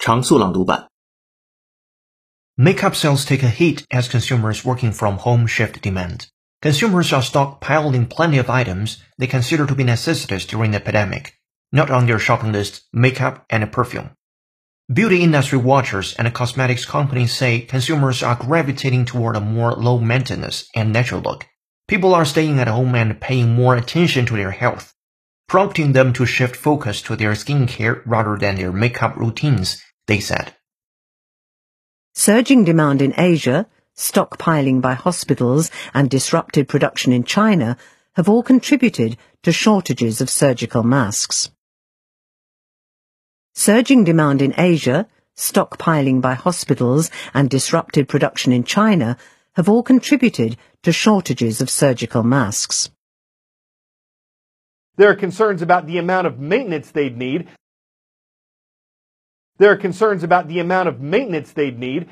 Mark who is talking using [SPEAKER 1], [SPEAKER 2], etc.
[SPEAKER 1] 常速朗读版。
[SPEAKER 2] Makeup sales take a hit as consumers working from home shift demand. Consumers are stockpiling plenty of items they consider to be necessities during the pandemic. Not on their shopping list, makeup and perfume. Beauty industry watchers and cosmetics companies say consumers are gravitating toward a more low maintenance and natural look. People are staying at home and paying more attention to their health, prompting them to shift focus to their skincare rather than their makeup routines, they said.
[SPEAKER 3] Surging demand in Asia, stockpiling by hospitals, and disrupted production in China have all contributed to shortages of surgical masks. Surging demand in Asia, stockpiling by hospitals, and disrupted production in China have all contributed to shortages of surgical masks.
[SPEAKER 4] There are concerns about the amount of maintenance they'd need. There are concerns about the amount of maintenance they'd need